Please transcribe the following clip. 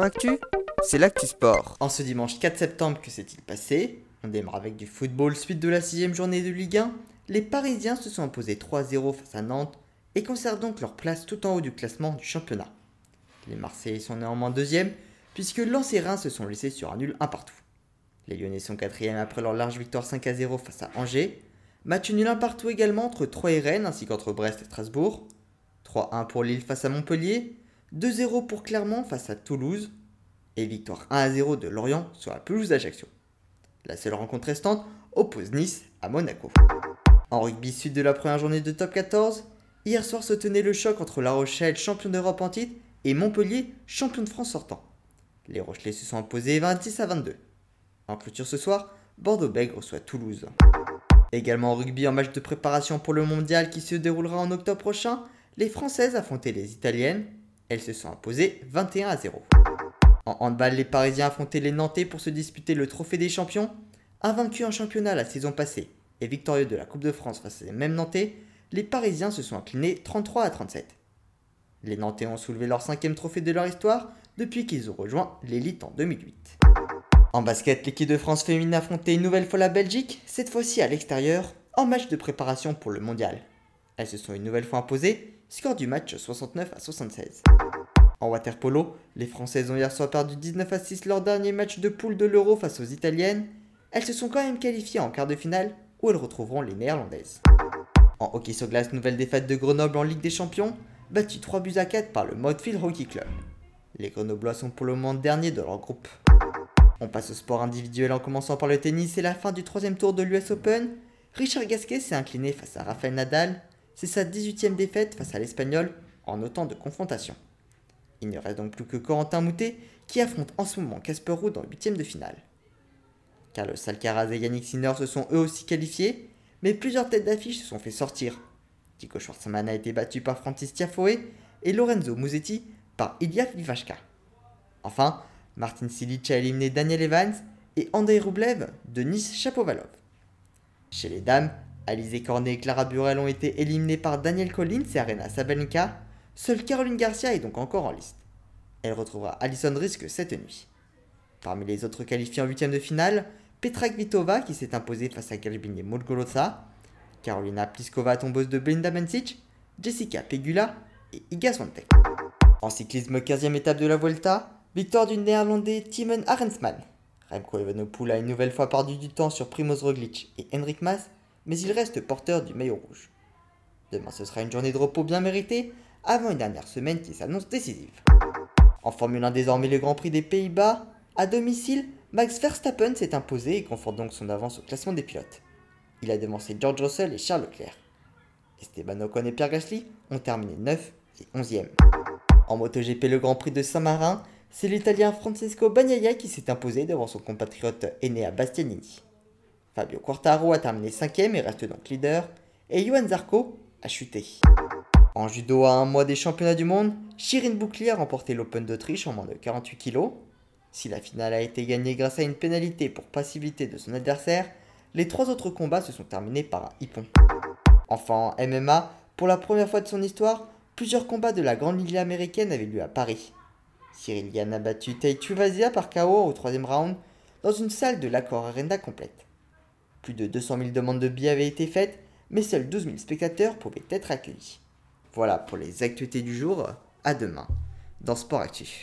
Actu, c'est l'actu sport. En ce dimanche 4 septembre, que s'est-il passé? On démarre avec du football, suite de la sixième journée de Ligue 1. Les Parisiens se sont imposés 3-0 face à Nantes et conservent donc leur place tout en haut du classement du championnat. Les Marseillais sont néanmoins deuxièmes, puisque Lens et Reims se sont laissés sur un nul un partout. Les Lyonnais sont quatrièmes après leur large victoire 5 0 face à Angers. Match nul un partout également entre Troyes et Rennes ainsi qu'entre Brest et Strasbourg. 3-1 pour Lille face à Montpellier. 2-0 pour Clermont face à Toulouse et victoire 1-0 de Lorient sur la pelouse d'Ajaccio. La seule rencontre restante oppose Nice à Monaco. En rugby suite de la première journée de top 14, hier soir se tenait le choc entre La Rochelle, champion d'Europe en titre, et Montpellier, champion de France sortant. Les Rochelais se sont imposés 26 à 22. En clôture ce soir, Bordeaux-Bègles reçoit Toulouse. Également en rugby en match de préparation pour le mondial qui se déroulera en octobre prochain, les Françaises affrontaient les Italiennes elles se sont imposées 21 à 0. En handball, les Parisiens affrontaient les Nantais pour se disputer le trophée des champions. Invaincus en championnat la saison passée et victorieux de la Coupe de France face à les mêmes Nantais, les Parisiens se sont inclinés 33 à 37. Les Nantais ont soulevé leur cinquième trophée de leur histoire depuis qu'ils ont rejoint l'élite en 2008. En basket, l'équipe de France féminine affrontait une nouvelle fois la Belgique, cette fois-ci à l'extérieur, en match de préparation pour le mondial. Elles se sont une nouvelle fois imposées, score du match 69 à 76. En waterpolo, les Françaises ont hier soir perdu 19 à 6 leur dernier match de poule de l'Euro face aux Italiennes. Elles se sont quand même qualifiées en quart de finale où elles retrouveront les Néerlandaises. En hockey sur glace, nouvelle défaite de Grenoble en Ligue des Champions, battue 3 buts à 4 par le Modfield Hockey Club. Les Grenoblois sont pour le moment derniers de leur groupe. On passe au sport individuel en commençant par le tennis et la fin du troisième tour de l'US Open. Richard Gasquet s'est incliné face à Rafael Nadal. C'est sa 18e défaite face à l'Espagnol en autant de confrontations. Il ne reste donc plus que Corentin Moutet qui affronte en ce moment Casper Ruud en huitième de finale. Carlos Alcaraz et Yannick Sinner se sont eux aussi qualifiés, mais plusieurs têtes d'affiche se sont fait sortir. Tico Schwartzmann a été battu par Francis Tiafoe et Lorenzo Musetti par Ilya Vivashka. Enfin, Martin Silic a éliminé Daniel Evans et Andrei Rublev de Nice Chapovalov. Chez les dames, Alizé Cornet et Clara Burel ont été éliminées par Daniel Collins et Arena Sabalenka, Seule Caroline Garcia est donc encore en liste. Elle retrouvera Alison Risk cette nuit. Parmi les autres qualifiés en huitième de finale, Petra Kvitova qui s'est imposée face à Galbini Molgolosa, Carolina Pliskova tombeuse de Belinda Bencic, Jessica Pegula et Iga Swiatek. En cyclisme 15e étape de la Vuelta, victoire du néerlandais Timon Arensman. Remco Evenepoel a une nouvelle fois perdu du temps sur Primoz Roglic et Henrik Mas, mais il reste porteur du maillot rouge. Demain ce sera une journée de repos bien méritée avant une dernière semaine qui s'annonce décisive. En Formule 1 désormais le Grand Prix des Pays-Bas, à domicile, Max Verstappen s'est imposé et conforte donc son avance au classement des pilotes. Il a devancé George Russell et Charles Leclerc. Esteban Ocon et Pierre Gasly ont terminé 9 et 11e. En MotoGP le Grand Prix de Saint-Marin, c'est l'Italien Francesco Bagnaia qui s'est imposé devant son compatriote Enea Bastianini. Fabio Quartaro a terminé 5e et reste donc leader, et Johan Zarco a chuté. En judo à un mois des championnats du monde, Shirin Boukli a remporté l'Open d'Autriche en moins de 48 kg. Si la finale a été gagnée grâce à une pénalité pour passivité de son adversaire, les trois autres combats se sont terminés par un hippon. Enfin, en MMA, pour la première fois de son histoire, plusieurs combats de la grande ligue américaine avaient lieu à Paris. Cyril Gann a battu Tai Tuvazia par KO au troisième round dans une salle de l'accord Arena complète. Plus de 200 000 demandes de billets avaient été faites, mais seuls 12 000 spectateurs pouvaient être accueillis. Voilà pour les actualités du jour. À demain dans Sport Actif.